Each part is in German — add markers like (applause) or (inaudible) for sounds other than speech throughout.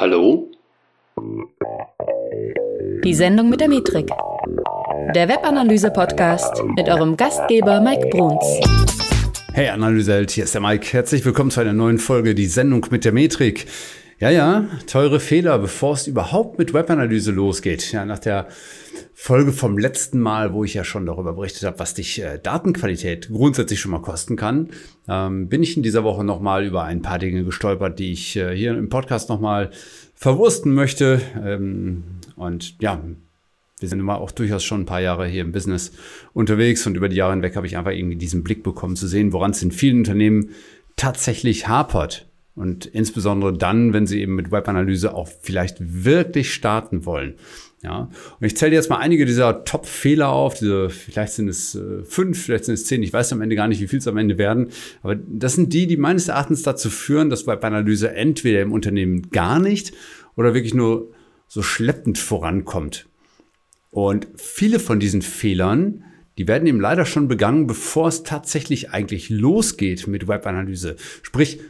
Hallo? Die Sendung mit der Metrik. Der Webanalyse-Podcast mit eurem Gastgeber Mike Bruns. Hey Analyseheld, hier ist der Mike. Herzlich willkommen zu einer neuen Folge, die Sendung mit der Metrik. Ja, ja, teure Fehler, bevor es überhaupt mit Webanalyse losgeht. Ja, nach der Folge vom letzten Mal, wo ich ja schon darüber berichtet habe, was dich äh, Datenqualität grundsätzlich schon mal kosten kann, ähm, bin ich in dieser Woche nochmal über ein paar Dinge gestolpert, die ich äh, hier im Podcast nochmal verwursten möchte. Ähm, und ja, wir sind immer auch durchaus schon ein paar Jahre hier im Business unterwegs und über die Jahre hinweg habe ich einfach irgendwie diesen Blick bekommen zu sehen, woran es in vielen Unternehmen tatsächlich hapert. Und insbesondere dann, wenn Sie eben mit Webanalyse auch vielleicht wirklich starten wollen. Ja, und ich zähle jetzt mal einige dieser Top-Fehler auf. Diese, vielleicht sind es äh, fünf, vielleicht sind es zehn. Ich weiß am Ende gar nicht, wie viel es am Ende werden. Aber das sind die, die meines Erachtens dazu führen, dass Webanalyse entweder im Unternehmen gar nicht oder wirklich nur so schleppend vorankommt. Und viele von diesen Fehlern, die werden eben leider schon begangen, bevor es tatsächlich eigentlich losgeht mit Webanalyse. Sprich,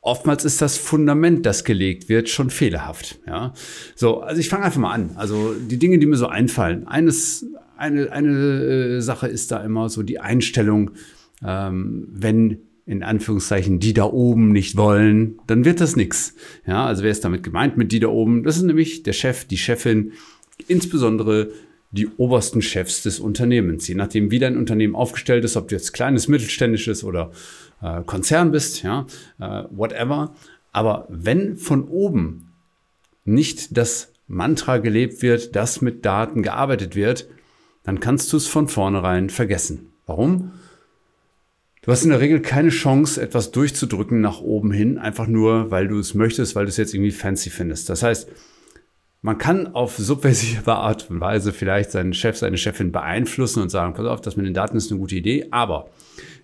oftmals ist das Fundament, das gelegt wird, schon fehlerhaft. Ja, so, also ich fange einfach mal an. Also die Dinge, die mir so einfallen. Eines, eine, eine äh, Sache ist da immer so die Einstellung, ähm, wenn in Anführungszeichen die da oben nicht wollen, dann wird das nix. Ja, also wer ist damit gemeint mit die da oben? Das ist nämlich der Chef, die Chefin, insbesondere die obersten Chefs des Unternehmens. Je nachdem, wie dein Unternehmen aufgestellt ist, ob du jetzt kleines, mittelständisches oder äh, Konzern bist, ja, äh, whatever. Aber wenn von oben nicht das Mantra gelebt wird, dass mit Daten gearbeitet wird, dann kannst du es von vornherein vergessen. Warum? Du hast in der Regel keine Chance, etwas durchzudrücken nach oben hin, einfach nur, weil du es möchtest, weil du es jetzt irgendwie fancy findest. Das heißt, man kann auf subversive Art und Weise vielleicht seinen Chef, seine Chefin beeinflussen und sagen, pass auf, das mit den Daten ist eine gute Idee, aber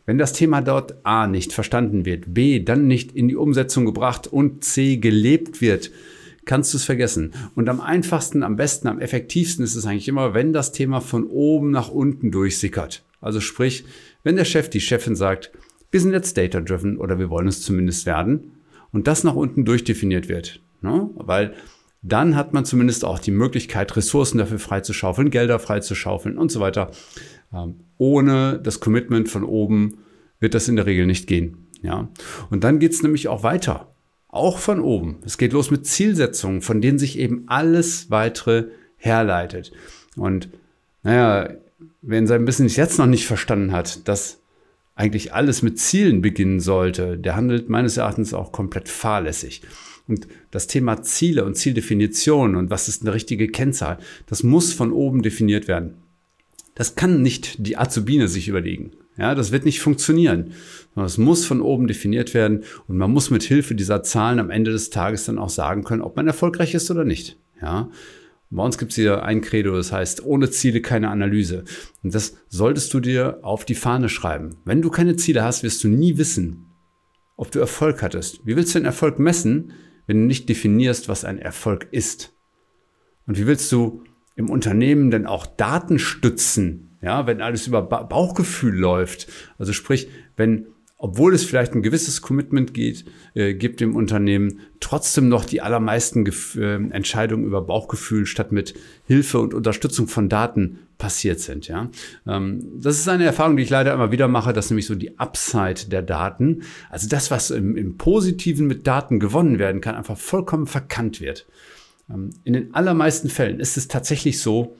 wenn das Thema dort A nicht verstanden wird, B dann nicht in die Umsetzung gebracht und C gelebt wird, kannst du es vergessen. Und am einfachsten, am besten, am effektivsten ist es eigentlich immer, wenn das Thema von oben nach unten durchsickert. Also sprich, wenn der Chef, die Chefin sagt, wir sind jetzt data-driven oder wir wollen es zumindest werden und das nach unten durchdefiniert wird. Ne? Weil dann hat man zumindest auch die Möglichkeit, Ressourcen dafür freizuschaufeln, Gelder freizuschaufeln und so weiter. Ähm, ohne das Commitment von oben wird das in der Regel nicht gehen. Ja? Und dann geht es nämlich auch weiter. Auch von oben. Es geht los mit Zielsetzungen, von denen sich eben alles weitere herleitet. Und naja, wer sein Business jetzt noch nicht verstanden hat, dass eigentlich alles mit Zielen beginnen sollte, der handelt meines Erachtens auch komplett fahrlässig. Und das Thema Ziele und Zieldefinition und was ist eine richtige Kennzahl, das muss von oben definiert werden. Das kann nicht die Azubine sich überlegen. Ja, das wird nicht funktionieren. Es muss von oben definiert werden und man muss mit Hilfe dieser Zahlen am Ende des Tages dann auch sagen können, ob man erfolgreich ist oder nicht. Ja, bei uns gibt es hier ein Credo, das heißt, ohne Ziele keine Analyse. Und das solltest du dir auf die Fahne schreiben. Wenn du keine Ziele hast, wirst du nie wissen, ob du Erfolg hattest. Wie willst du den Erfolg messen, wenn du nicht definierst, was ein Erfolg ist? Und wie willst du im Unternehmen denn auch Daten stützen, ja, wenn alles über ba Bauchgefühl läuft? Also sprich, wenn obwohl es vielleicht ein gewisses Commitment geht, äh, gibt im Unternehmen, trotzdem noch die allermeisten Gef äh, Entscheidungen über Bauchgefühl statt mit Hilfe und Unterstützung von Daten passiert sind. Ja? Ähm, das ist eine Erfahrung, die ich leider immer wieder mache, dass nämlich so die Upside der Daten, also das, was im, im Positiven mit Daten gewonnen werden kann, einfach vollkommen verkannt wird. Ähm, in den allermeisten Fällen ist es tatsächlich so,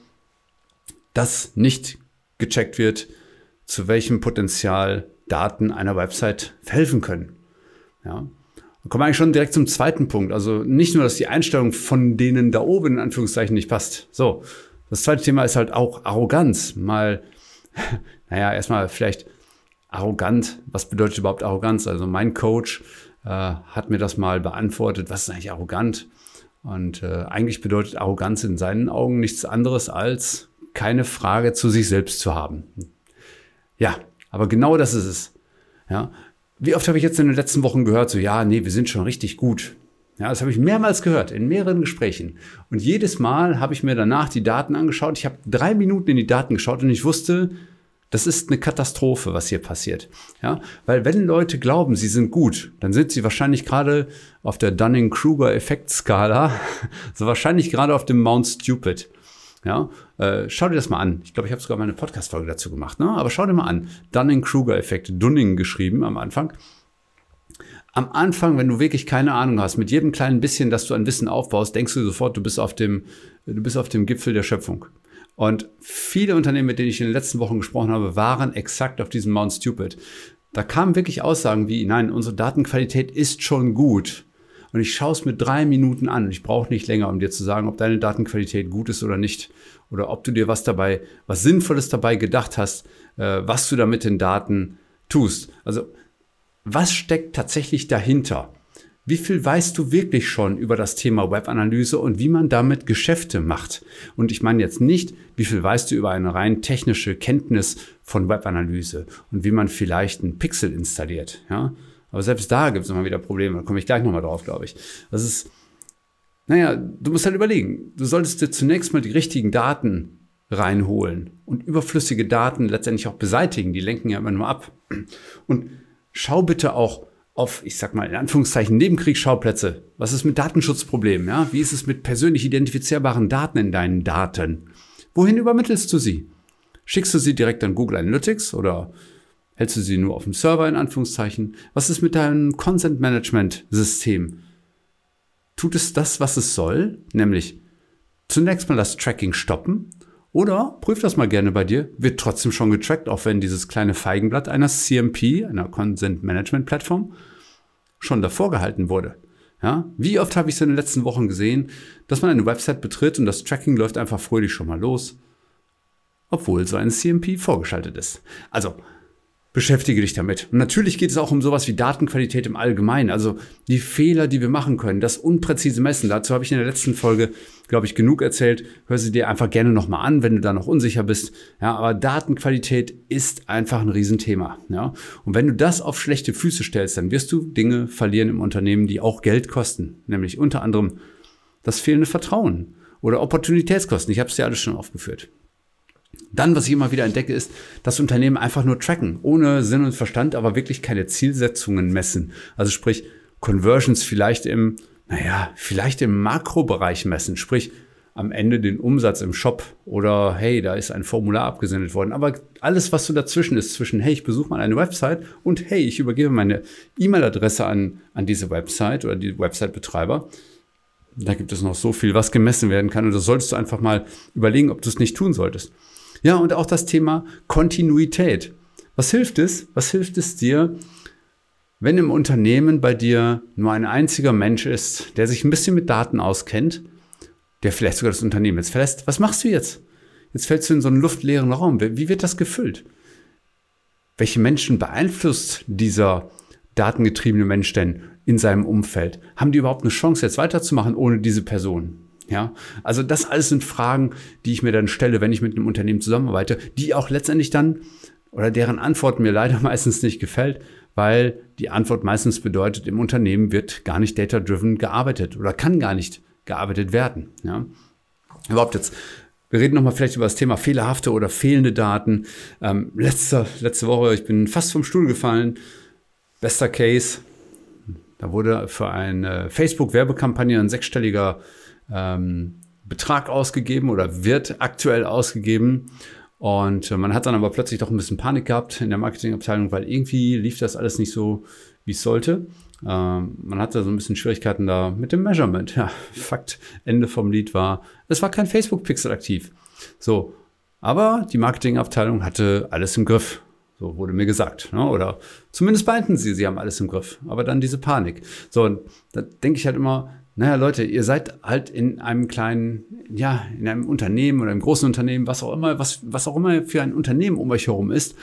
dass nicht gecheckt wird, zu welchem Potenzial Daten einer Website helfen können. Ja. Kommen wir eigentlich schon direkt zum zweiten Punkt. Also nicht nur, dass die Einstellung von denen da oben in Anführungszeichen nicht passt. So. Das zweite Thema ist halt auch Arroganz. Mal, (laughs) naja, erstmal vielleicht arrogant. Was bedeutet überhaupt Arroganz? Also mein Coach äh, hat mir das mal beantwortet. Was ist eigentlich arrogant? Und äh, eigentlich bedeutet Arroganz in seinen Augen nichts anderes als keine Frage zu sich selbst zu haben. Ja, aber genau das ist es. Ja. Wie oft habe ich jetzt in den letzten Wochen gehört, so, ja, nee, wir sind schon richtig gut. Ja, das habe ich mehrmals gehört, in mehreren Gesprächen. Und jedes Mal habe ich mir danach die Daten angeschaut. Ich habe drei Minuten in die Daten geschaut und ich wusste, Das ist eine Katastrophe, was hier passiert. Ja, weil wenn Leute glauben, sie sind gut, dann sind sie wahrscheinlich gerade auf der Dunning-Kruger-Effekt-Skala, (laughs) so wahrscheinlich gerade auf dem Mount Stupid. Ja, äh, schau dir das mal an. Ich glaube, ich habe sogar mal eine Podcast-Folge dazu gemacht, ne? Aber schau dir mal an. Dunning-Kruger-Effekt, Dunning geschrieben am Anfang. Am Anfang, wenn du wirklich keine Ahnung hast, mit jedem kleinen bisschen, das du an Wissen aufbaust, denkst du sofort, du bist auf dem, du bist auf dem Gipfel der Schöpfung. Und viele Unternehmen, mit denen ich in den letzten Wochen gesprochen habe, waren exakt auf diesem Mount Stupid. Da kamen wirklich Aussagen wie, nein, unsere Datenqualität ist schon gut. Und ich schaue es mit drei Minuten an. Ich brauche nicht länger, um dir zu sagen, ob deine Datenqualität gut ist oder nicht. Oder ob du dir was dabei, was Sinnvolles dabei gedacht hast, äh, was du da mit den Daten tust. Also, was steckt tatsächlich dahinter? Wie viel weißt du wirklich schon über das Thema Webanalyse und wie man damit Geschäfte macht? Und ich meine jetzt nicht, wie viel weißt du über eine rein technische Kenntnis von Webanalyse und wie man vielleicht einen Pixel installiert, ja? Aber selbst da gibt es immer wieder Probleme. Da komme ich gleich nochmal drauf, glaube ich. Das ist, naja, du musst halt überlegen. Du solltest dir zunächst mal die richtigen Daten reinholen und überflüssige Daten letztendlich auch beseitigen. Die lenken ja immer nur ab. Und schau bitte auch, auf, ich sag mal, in Anführungszeichen Nebenkriegsschauplätze. Was ist mit Datenschutzproblemen? Ja? Wie ist es mit persönlich identifizierbaren Daten in deinen Daten? Wohin übermittelst du sie? Schickst du sie direkt an Google Analytics oder hältst du sie nur auf dem Server in Anführungszeichen? Was ist mit deinem Consent Management System? Tut es das, was es soll? Nämlich zunächst mal das Tracking stoppen oder prüf das mal gerne bei dir, wird trotzdem schon getrackt, auch wenn dieses kleine Feigenblatt einer CMP, einer Consent Management Plattform, schon davor gehalten wurde. Ja, wie oft habe ich es in den letzten Wochen gesehen, dass man eine Website betritt und das Tracking läuft einfach fröhlich schon mal los, obwohl so ein CMP vorgeschaltet ist. Also beschäftige dich damit. Und natürlich geht es auch um sowas wie Datenqualität im Allgemeinen, also die Fehler, die wir machen können, das unpräzise Messen. Dazu habe ich in der letzten Folge, glaube ich, genug erzählt. Hör sie dir einfach gerne nochmal an, wenn du da noch unsicher bist. Ja, aber Datenqualität ist einfach ein Riesenthema. Ja, und wenn du das auf schlechte Füße stellst, dann wirst du Dinge verlieren im Unternehmen, die auch Geld kosten, nämlich unter anderem das fehlende Vertrauen oder Opportunitätskosten. Ich habe es dir alles schon aufgeführt. Dann, was ich immer wieder entdecke, ist, dass Unternehmen einfach nur tracken, ohne Sinn und Verstand, aber wirklich keine Zielsetzungen messen. Also sprich, Conversions vielleicht im, naja, vielleicht im Makrobereich messen, sprich am Ende den Umsatz im Shop oder hey, da ist ein Formular abgesendet worden. Aber alles, was so dazwischen ist, zwischen hey, ich besuche mal eine Website und hey, ich übergebe meine E-Mail-Adresse an, an diese Website oder die Website-Betreiber, da gibt es noch so viel, was gemessen werden kann. Und das solltest du einfach mal überlegen, ob du es nicht tun solltest. Ja, und auch das Thema Kontinuität. Was hilft es? Was hilft es dir, wenn im Unternehmen bei dir nur ein einziger Mensch ist, der sich ein bisschen mit Daten auskennt, der vielleicht sogar das Unternehmen jetzt verlässt? Was machst du jetzt? Jetzt fällst du in so einen luftleeren Raum. Wie wird das gefüllt? Welche Menschen beeinflusst dieser datengetriebene Mensch denn in seinem Umfeld? Haben die überhaupt eine Chance, jetzt weiterzumachen ohne diese Person? Ja, also das alles sind Fragen, die ich mir dann stelle, wenn ich mit einem Unternehmen zusammenarbeite, die auch letztendlich dann oder deren Antwort mir leider (laughs) meistens nicht gefällt, weil die Antwort meistens bedeutet, im Unternehmen wird gar nicht data-driven gearbeitet oder kann gar nicht gearbeitet werden. Ja, überhaupt jetzt. Wir reden nochmal vielleicht über das Thema fehlerhafte oder fehlende Daten. Ähm, letzte, letzte Woche, ich bin fast vom Stuhl gefallen. Bester Case. Da wurde für eine Facebook-Werbekampagne ein sechsstelliger ähm, Betrag ausgegeben oder wird aktuell ausgegeben. Und man hat dann aber plötzlich doch ein bisschen Panik gehabt in der Marketingabteilung, weil irgendwie lief das alles nicht so, wie es sollte. Ähm, man hatte so ein bisschen Schwierigkeiten da mit dem Measurement. Ja, (laughs) Fakt, Ende vom Lied war, es war kein Facebook-Pixel aktiv. So, aber die Marketingabteilung hatte alles im Griff. So wurde mir gesagt. Ne? Oder zumindest meinten sie, sie haben alles im Griff. Aber dann diese Panik. So, und da denke ich halt immer, naja, Leute, ihr seid halt in einem kleinen, ja, in einem Unternehmen oder einem großen Unternehmen, was auch immer, was, was auch immer für ein Unternehmen um euch herum ist.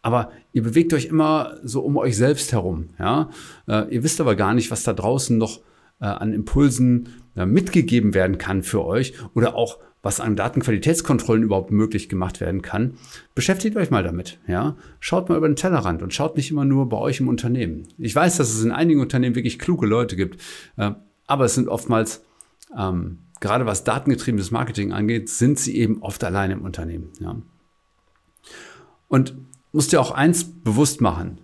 Aber ihr bewegt euch immer so um euch selbst herum, ja. Äh, ihr wisst aber gar nicht, was da draußen noch äh, an Impulsen äh, mitgegeben werden kann für euch oder auch was an Datenqualitätskontrollen überhaupt möglich gemacht werden kann. Beschäftigt euch mal damit, ja. Schaut mal über den Tellerrand und schaut nicht immer nur bei euch im Unternehmen. Ich weiß, dass es in einigen Unternehmen wirklich kluge Leute gibt. Aber es sind oftmals, ähm, gerade was datengetriebenes Marketing angeht, sind sie eben oft alleine im Unternehmen. Ja. Und musst dir auch eins bewusst machen.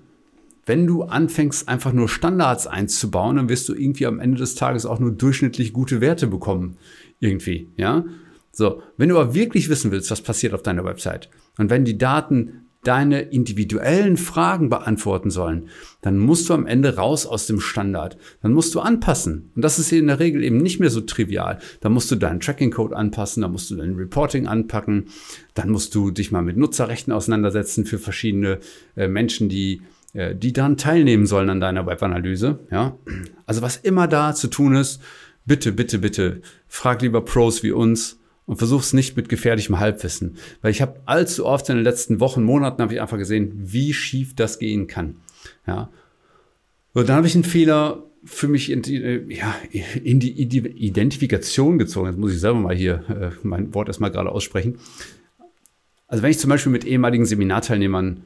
Wenn du anfängst, einfach nur Standards einzubauen, dann wirst du irgendwie am Ende des Tages auch nur durchschnittlich gute Werte bekommen. Irgendwie, ja. So. Wenn du aber wirklich wissen willst, was passiert auf deiner Website und wenn die Daten deine individuellen Fragen beantworten sollen, dann musst du am Ende raus aus dem Standard. Dann musst du anpassen. Und das ist in der Regel eben nicht mehr so trivial. Da musst du deinen Tracking-Code anpassen, da musst du dein Reporting anpacken, dann musst du dich mal mit Nutzerrechten auseinandersetzen für verschiedene äh, Menschen, die äh, die dann teilnehmen sollen an deiner Webanalyse. Ja? Also was immer da zu tun ist, bitte, bitte, bitte, frag lieber Pros wie uns und versuch's nicht mit gefährlichem Halbwissen. Weil ich habe allzu oft in den letzten Wochen, Monaten habe ich einfach gesehen, wie schief das gehen kann. Ja. Und dann habe ich einen Fehler für mich in die, äh, ja, in die Identifikation gezogen. Jetzt muss ich selber mal hier äh, mein Wort erstmal gerade aussprechen. Also wenn ich zum Beispiel mit ehemaligen Seminarteilnehmern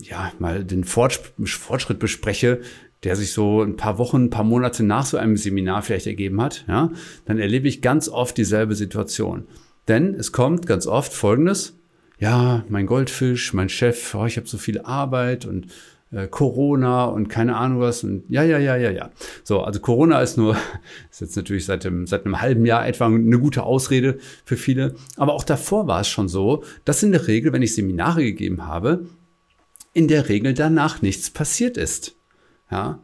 ja, mal den Fortschritt bespreche, der sich so ein paar Wochen, ein paar Monate nach so einem Seminar vielleicht ergeben hat, ja, dann erlebe ich ganz oft dieselbe Situation. Denn es kommt ganz oft Folgendes, ja, mein Goldfisch, mein Chef, oh, ich habe so viel Arbeit und äh, Corona und keine Ahnung was und ja, ja, ja, ja, ja. So, also Corona ist nur, (laughs) ist jetzt natürlich seit, dem, seit einem halben Jahr etwa eine gute Ausrede für viele, aber auch davor war es schon so, dass in der Regel, wenn ich Seminare gegeben habe, in der Regel danach nichts passiert ist. Ja?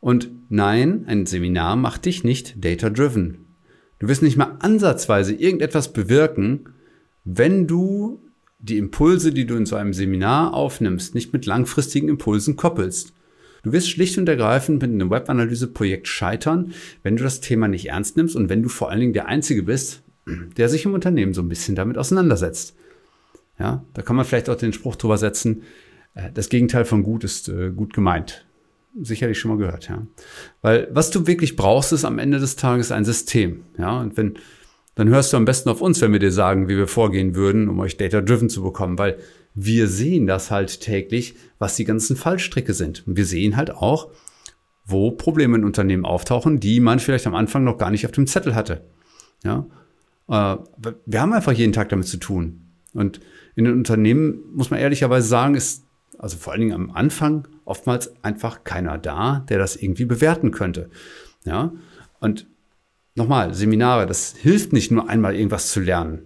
Und nein, ein Seminar macht dich nicht data-driven. Du wirst nicht mal ansatzweise irgendetwas bewirken, wenn du die Impulse, die du in so einem Seminar aufnimmst, nicht mit langfristigen Impulsen koppelst. Du wirst schlicht und ergreifend mit einem Webanalyse-Projekt scheitern, wenn du das Thema nicht ernst nimmst und wenn du vor allen Dingen der Einzige bist, der sich im Unternehmen so ein bisschen damit auseinandersetzt. Ja, da kann man vielleicht auch den Spruch drüber setzen, äh, das Gegenteil von gut ist äh, gut gemeint sicherlich schon mal gehört, ja. Weil was du wirklich brauchst, ist am Ende des Tages ein System, ja. Und wenn, dann hörst du am besten auf uns, wenn wir dir sagen, wie wir vorgehen würden, um euch data-driven zu bekommen, weil wir sehen das halt täglich, was die ganzen Fallstricke sind. Und wir sehen halt auch, wo Probleme in Unternehmen auftauchen, die man vielleicht am Anfang noch gar nicht auf dem Zettel hatte. Ja, äh, wir haben einfach jeden Tag damit zu tun. Und in den Unternehmen muss man ehrlicherweise sagen, ist also vor allen Dingen am Anfang, oftmals einfach keiner da, der das irgendwie bewerten könnte. Ja, und nochmal, Seminare, das hilft nicht nur einmal irgendwas zu lernen.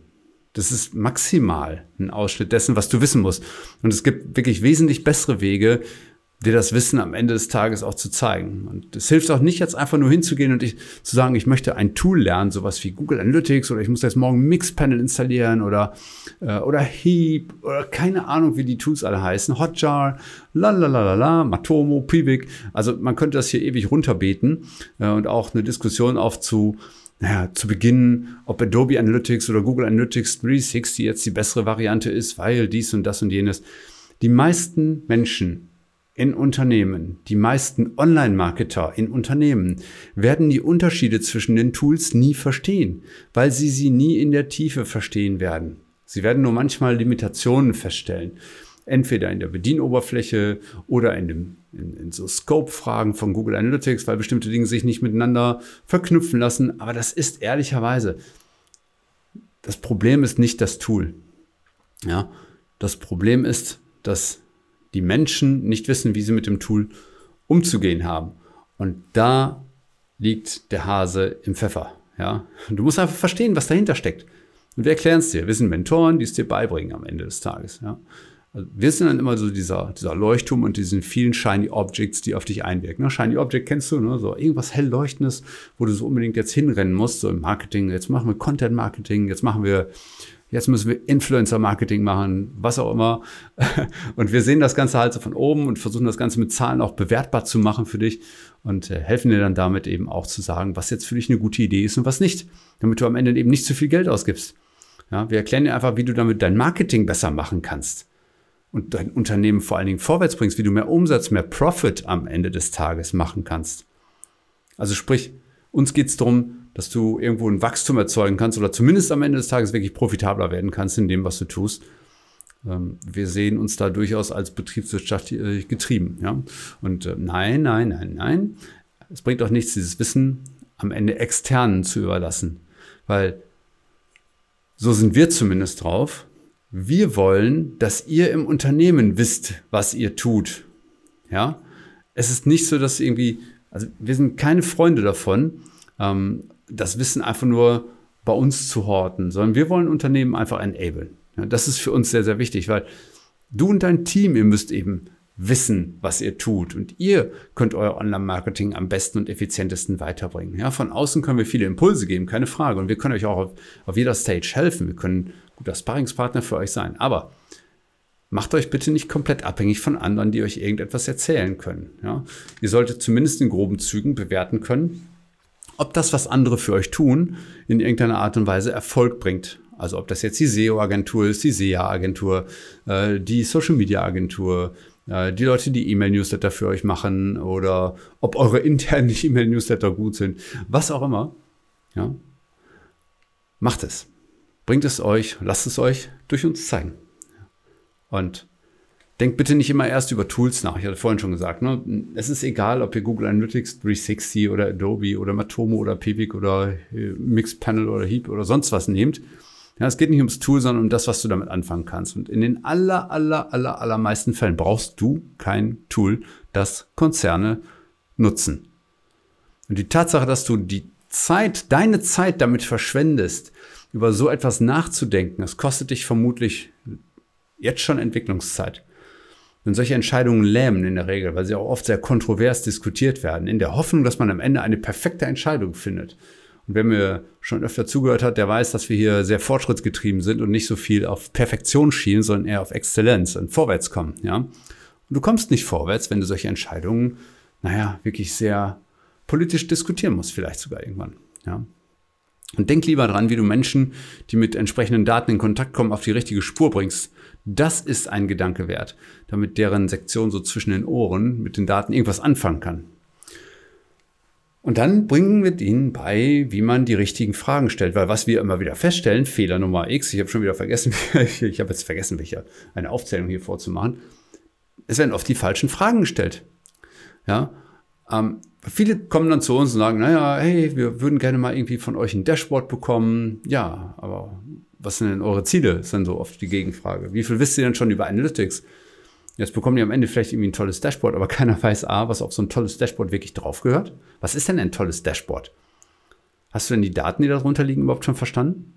Das ist maximal ein Ausschnitt dessen, was du wissen musst. Und es gibt wirklich wesentlich bessere Wege, dir das Wissen am Ende des Tages auch zu zeigen. Und es hilft auch nicht, jetzt einfach nur hinzugehen und ich, zu sagen, ich möchte ein Tool lernen, sowas wie Google Analytics oder ich muss jetzt morgen Mixpanel installieren oder, äh, oder Heap oder keine Ahnung, wie die Tools alle heißen, Hotjar, lalalala, Matomo, Pivik. Also man könnte das hier ewig runterbeten äh, und auch eine Diskussion aufzu naja, zu Beginn, ob Adobe Analytics oder Google Analytics 360 jetzt die bessere Variante ist, weil dies und das und jenes. Die meisten Menschen in Unternehmen, die meisten Online-Marketer in Unternehmen werden die Unterschiede zwischen den Tools nie verstehen, weil sie sie nie in der Tiefe verstehen werden. Sie werden nur manchmal Limitationen feststellen. Entweder in der Bedienoberfläche oder in, dem, in, in so Scope-Fragen von Google Analytics, weil bestimmte Dinge sich nicht miteinander verknüpfen lassen. Aber das ist ehrlicherweise, das Problem ist nicht das Tool. Ja, das Problem ist, dass die Menschen nicht wissen, wie sie mit dem Tool umzugehen haben. Und da liegt der Hase im Pfeffer. Ja? Du musst einfach verstehen, was dahinter steckt. Und wir erklären es dir. Wir sind Mentoren, die es dir beibringen am Ende des Tages. Ja? Also wir sind dann immer so dieser, dieser Leuchtturm und diesen vielen Shiny Objects, die auf dich einwirken. Ne? Shiny Object kennst du, ne? so irgendwas hell leuchtendes, wo du so unbedingt jetzt hinrennen musst, so im Marketing. Jetzt machen wir Content Marketing, jetzt machen wir jetzt müssen wir Influencer-Marketing machen, was auch immer. (laughs) Und wir sehen das Ganze halt so von oben und versuchen das Ganze mit Zahlen auch bewertbar zu machen für dich und äh, helfen dir dann damit eben auch zu sagen, was jetzt für dich eine gute Idee ist und was nicht, damit du am Ende eben nicht zu viel Geld ausgibst. Ja, wir erklären dir einfach, wie du damit dein Marketing besser machen kannst und dein Unternehmen vor allen Dingen vorwärts bringst, wie du mehr Umsatz, mehr Profit am Ende des Tages machen kannst. Also sprich, uns geht es darum, dass du irgendwo ein Wachstum erzeugen kannst oder zumindest am Ende des Tages wirklich profitabler werden kannst in dem, was du tust. Ähm, wir sehen uns da durchaus als Betriebswirtschaft äh, getrieben. Ja? Und äh, nein, nein, nein, nein. Es bringt auch nichts, dieses Wissen am Ende externen zu überlassen. Weil so sind wir zumindest drauf. wir wollen, dass ihr im Unternehmen wisst, was ihr tut. Ja, es ist nicht so, dass irgendwie, also wir sind keine Freunde davon, ähm, das Wissen einfach nur bei uns zu horten, sondern wir wollen Unternehmen einfach enablen. Ja, das ist für uns sehr, sehr wichtig, weil du und dein Team, ihr müsst eben wissen, was ihr tut. Und ihr könnt euer Online-Marketing am besten und effizientesten weiterbringen. Ja, von außen können wir viele Impulse geben, keine Frage. Und wir können euch auch auf, auf jeder Stage helfen. Wir können guter Sparringspartner für euch sein. Aber macht euch bitte nicht komplett abhängig von anderen, die euch irgendetwas erzählen können. Ja, ihr solltet zumindest in groben Zügen bewerten können, ob das, was andere für euch tun, in irgendeiner Art und Weise Erfolg bringt. Also ob das jetzt die SEO-Agentur ist, die SEA-Agentur, äh, die Social-Media-Agentur, äh, die Leute, die E-Mail-Newsletter für euch machen oder ob eure internen (laughs) E-Mail-Newsletter gut sind, was auch immer. Ja. Macht es. Bringt es euch, lasst es euch durch uns zeigen. Und denkt bitte nicht immer erst über Tools nach. Ich hatte vorhin schon gesagt, ne? es ist egal, ob ihr Google Analytics 360 oder Adobe oder Matomo oder Pivik oder äh, Mixpanel oder Heap oder sonst was nehmt. Ja, es geht nicht ums Tool, sondern um das, was du damit anfangen kannst. Und in den aller, aller, aller, allermeisten Fällen brauchst du kein Tool, das Konzerne nutzen. Und die Tatsache, dass du die Zeit, deine Zeit damit verschwendest, über so etwas nachzudenken, das kostet dich vermutlich jetzt schon Entwicklungszeit. Und solche Entscheidungen lähmen in der Regel, weil sie auch oft sehr kontrovers diskutiert werden, in der Hoffnung, dass man am Ende eine perfekte Entscheidung findet. Und wer mir schon öfter zugehört hat, der weiß, dass wir hier sehr fortschrittsgetrieben sind und nicht so viel auf Perfektion schielen, sondern eher auf Exzellenz und vorwärts kommen, ja. Und du kommst nicht vorwärts, wenn du solche Entscheidungen, naja, wirklich sehr politisch diskutieren musst, vielleicht sogar irgendwann, ja. Und denk lieber dran, wie du Menschen, die mit entsprechenden Daten in Kontakt kommen, auf die richtige Spur bringst. Das ist ein Gedanke wert, damit deren Sektion so zwischen den Ohren mit den Daten irgendwas anfangen kann. Und dann bringen wir ihnen bei, wie man die richtigen Fragen stellt. Weil was wir immer wieder feststellen, Fehler Nummer X, ich habe schon wieder vergessen, (laughs) ich habe jetzt vergessen, welche eine Aufzählung hier vorzumachen. Es werden oft die falschen Fragen gestellt. Ja, ähm, viele kommen dann zu uns und sagen, naja, hey, wir würden gerne mal irgendwie von euch ein Dashboard bekommen. Ja, aber was sind denn eure Ziele? Ist dann so oft die Gegenfrage. Wie viel wisst ihr denn schon über Analytics? Jetzt bekommen die am Ende vielleicht irgendwie ein tolles Dashboard, aber (laughs) keiner weiß A, was auf so ein tolles Dashboard wirklich drauf gehört. Was ist denn ein tolles Dashboard? Hast du denn die Daten, die darunter liegen, überhaupt schon verstanden?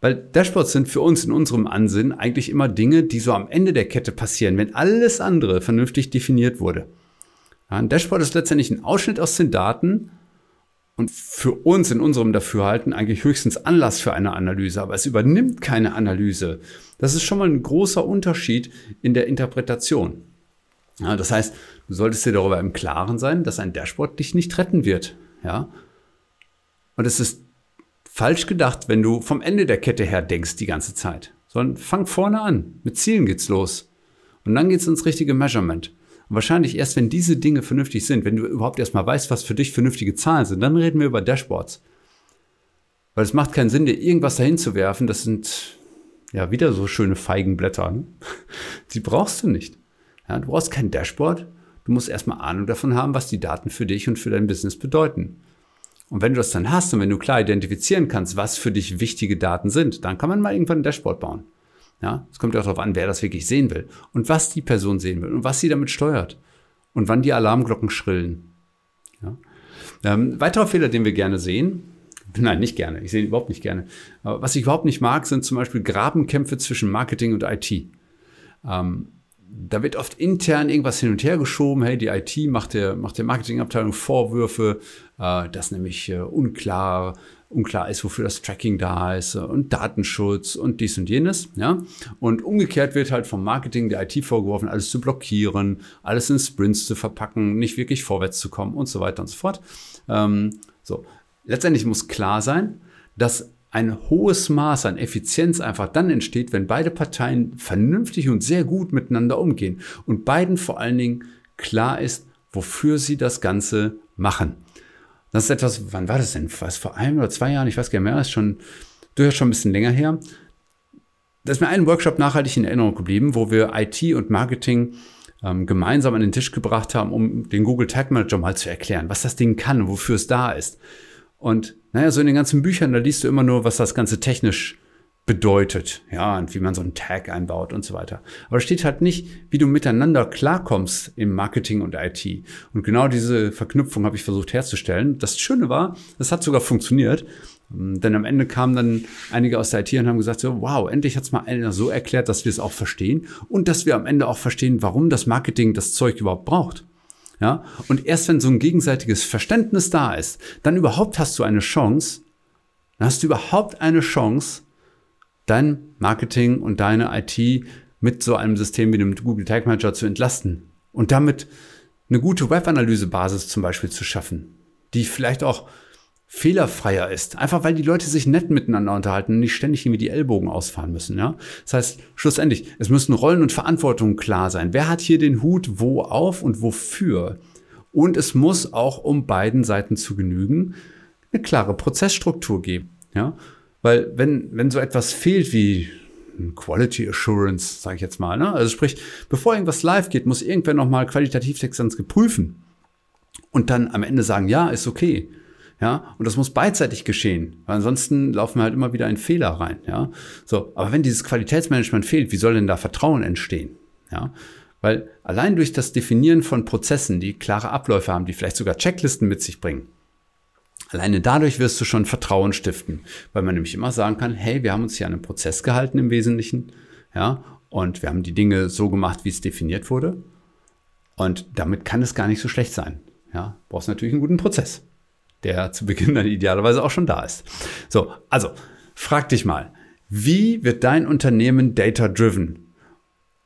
Weil Dashboards sind für uns in unserem Ansinnen eigentlich immer Dinge, die so am Ende der Kette passieren, wenn alles andere vernünftig definiert wurde. Ein Dashboard ist letztendlich ein Ausschnitt aus den Daten und für uns in unserem Dafürhalten eigentlich höchstens Anlass für eine Analyse, aber es übernimmt keine Analyse. Das ist schon mal ein großer Unterschied in der Interpretation. Ja, das heißt, du solltest dir darüber im Klaren sein, dass ein Dashboard dich nicht retten wird. Ja? Und es ist falsch gedacht, wenn du vom Ende der Kette her denkst die ganze Zeit. Sondern fang vorne an. Mit Zielen geht's los. Und dann geht's ins richtige Measurement. Und wahrscheinlich erst, wenn diese Dinge vernünftig sind, wenn du überhaupt erstmal weißt, was für dich vernünftige Zahlen sind, dann reden wir über Dashboards. Weil es macht keinen Sinn, dir irgendwas dahin zu werfen. Das sind ja wieder so schöne Feigenblätter. Ne? (laughs) Die brauchst du nicht. Ja, du brauchst kein Dashboard. Du musst erstmal Ahnung davon haben, was die Daten für dich und für dein Business bedeuten. Und wenn du das dann hast und wenn du klar identifizieren kannst, was für dich wichtige Daten sind, dann kann man mal irgendwann ein Dashboard bauen. Ja, es kommt ja auch darauf an, wer das wirklich sehen will und was die Person sehen will und was sie damit steuert und wann die Alarmglocken schrillen. Ja. Ähm, weiterer Fehler, den wir gerne sehen, (laughs) nein, nicht gerne, ich sehe ihn überhaupt nicht gerne, aber was ich überhaupt nicht mag, sind zum Beispiel Grabenkämpfe zwischen Marketing und IT. Ähm, da wird oft intern irgendwas hin und her geschoben. Hey, die IT macht der, macht der Marketingabteilung Vorwürfe, äh, dass nämlich äh, unklar unklar ist, wofür das Tracking da ist und Datenschutz und dies und jenes. Ja? Und umgekehrt wird halt vom Marketing der IT vorgeworfen, alles zu blockieren, alles in Sprints zu verpacken, nicht wirklich vorwärts zu kommen und so weiter und so fort. Ähm, so. Letztendlich muss klar sein, dass ein hohes Maß an Effizienz einfach dann entsteht, wenn beide Parteien vernünftig und sehr gut miteinander umgehen und beiden vor allen Dingen klar ist, wofür sie das Ganze machen. Das ist etwas, wann war das denn? Was, vor einem oder zwei Jahren? Ich weiß gar nicht mehr, ist schon durchaus schon ein bisschen länger her. Da ist mir ein Workshop nachhaltig in Erinnerung geblieben, wo wir IT und Marketing ähm, gemeinsam an den Tisch gebracht haben, um den Google Tag Manager mal zu erklären, was das Ding kann wofür es da ist. Und naja, so in den ganzen Büchern, da liest du immer nur, was das Ganze technisch bedeutet, ja, und wie man so einen Tag einbaut und so weiter. Aber steht halt nicht, wie du miteinander klarkommst im Marketing und IT. Und genau diese Verknüpfung habe ich versucht herzustellen. Das Schöne war, es hat sogar funktioniert. Denn am Ende kamen dann einige aus der IT und haben gesagt, so, wow, endlich hat es mal einer so erklärt, dass wir es auch verstehen und dass wir am Ende auch verstehen, warum das Marketing das Zeug überhaupt braucht. Ja, und erst wenn so ein gegenseitiges Verständnis da ist, dann überhaupt hast du eine Chance, dann hast du überhaupt eine Chance, dein Marketing und deine IT mit so einem System wie dem Google Tag Manager zu entlasten und damit eine gute Webanalysebasis zum Beispiel zu schaffen, die vielleicht auch fehlerfreier ist. Einfach weil die Leute sich nett miteinander unterhalten und nicht ständig irgendwie die Ellbogen ausfahren müssen. Ja? Das heißt, schlussendlich, es müssen Rollen und Verantwortungen klar sein. Wer hat hier den Hut wo auf und wofür? Und es muss auch, um beiden Seiten zu genügen, eine klare Prozessstruktur geben. Ja? Weil wenn, wenn so etwas fehlt wie Quality Assurance, sage ich jetzt mal, ne? also sprich, bevor irgendwas live geht, muss irgendwer nochmal qualitativ Textanz geprüfen und dann am Ende sagen, ja, ist okay. Ja, und das muss beidseitig geschehen, weil ansonsten laufen wir halt immer wieder in Fehler rein. Ja, so. Aber wenn dieses Qualitätsmanagement fehlt, wie soll denn da Vertrauen entstehen? Ja, weil allein durch das Definieren von Prozessen, die klare Abläufe haben, die vielleicht sogar Checklisten mit sich bringen, Alleine dadurch wirst du schon Vertrauen stiften, weil man nämlich immer sagen kann, hey, wir haben uns hier an einen Prozess gehalten im Wesentlichen, ja, und wir haben die Dinge so gemacht, wie es definiert wurde. Und damit kann es gar nicht so schlecht sein. Ja, brauchst natürlich einen guten Prozess, der zu Beginn dann idealerweise auch schon da ist. So, also frag dich mal, wie wird dein Unternehmen data-driven?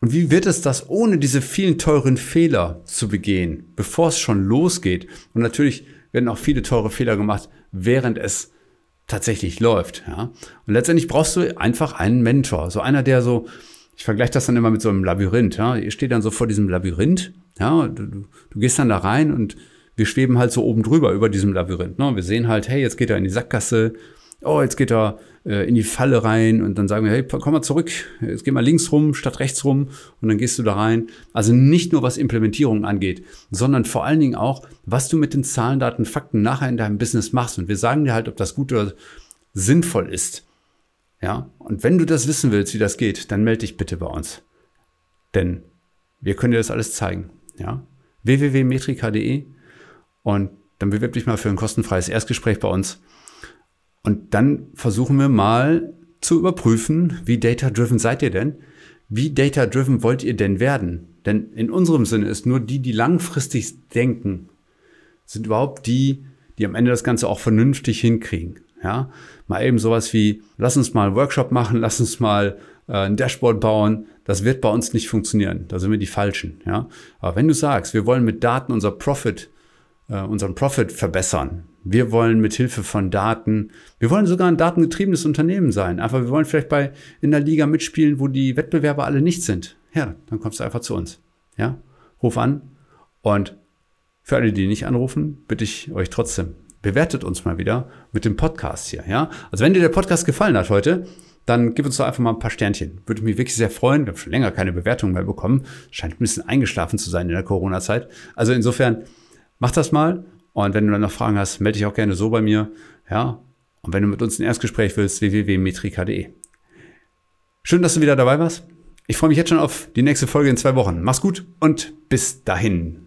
Und wie wird es das ohne diese vielen teuren Fehler zu begehen, bevor es schon losgeht? Und natürlich werden auch viele teure Fehler gemacht, während es tatsächlich läuft. Ja? Und letztendlich brauchst du einfach einen Mentor, so einer, der so, ich vergleiche das dann immer mit so einem Labyrinth. Ja? Ihr steht dann so vor diesem Labyrinth, ja, du, du, du gehst dann da rein und wir schweben halt so oben drüber über diesem Labyrinth. Ne? Wir sehen halt, hey, jetzt geht er in die Sackgasse, oh, jetzt geht er äh, in die Falle rein und dann sagen wir, hey, komm mal zurück, jetzt geh mal links rum statt rechts rum und dann gehst du da rein. Also nicht nur was Implementierung angeht, sondern vor allen Dingen auch, was du mit den Zahlen, Daten, Fakten nachher in deinem Business machst. Und wir sagen dir halt, ob das gut oder sinnvoll ist. Ja, und wenn du das wissen willst, wie das geht, dann melde dich bitte bei uns. Denn wir können dir das alles zeigen. Ja, www.metrika.de und dann bewirb dich mal für ein kostenfreies Erstgespräch bei uns. Und dann versuchen wir mal zu überprüfen, wie data-driven seid ihr denn? Wie data-driven wollt ihr denn werden? Denn in unserem Sinne ist nur die, die langfristig denken, sind überhaupt die, die am Ende das Ganze auch vernünftig hinkriegen. Ja, mal eben sowas wie, lass uns mal einen Workshop machen, lass uns mal äh, ein Dashboard bauen. Das wird bei uns nicht funktionieren. Da sind wir die Falschen. Ja, aber wenn du sagst, wir wollen mit Daten unser Profit, unseren Profit verbessern, wir wollen mit Hilfe von Daten, wir wollen sogar ein datengetriebenes Unternehmen sein. Einfach, wir wollen vielleicht bei in der Liga mitspielen, wo die Wettbewerber alle nicht sind. Ja, dann kommst du einfach zu uns. Ja, ruf an und für alle, die nicht anrufen, bitte ich euch trotzdem, bewertet uns mal wieder mit dem Podcast hier. Ja, also wenn dir der Podcast gefallen hat heute, dann gib uns doch einfach mal ein paar Sternchen. Würde mich wirklich sehr freuen. Wir haben schon länger keine Bewertung mehr bekommen. Scheint ein bisschen eingeschlafen zu sein in der Corona-Zeit. Also insofern, mach das mal und wenn du dann noch Fragen hast, melde dich auch gerne so bei mir. Ja. Und wenn du mit uns ein Erstgespräch willst, www.metrika.de. Schön, dass du wieder dabei warst. Ich freue mich jetzt schon auf die nächste Folge in zwei Wochen. Mach's gut und bis dahin.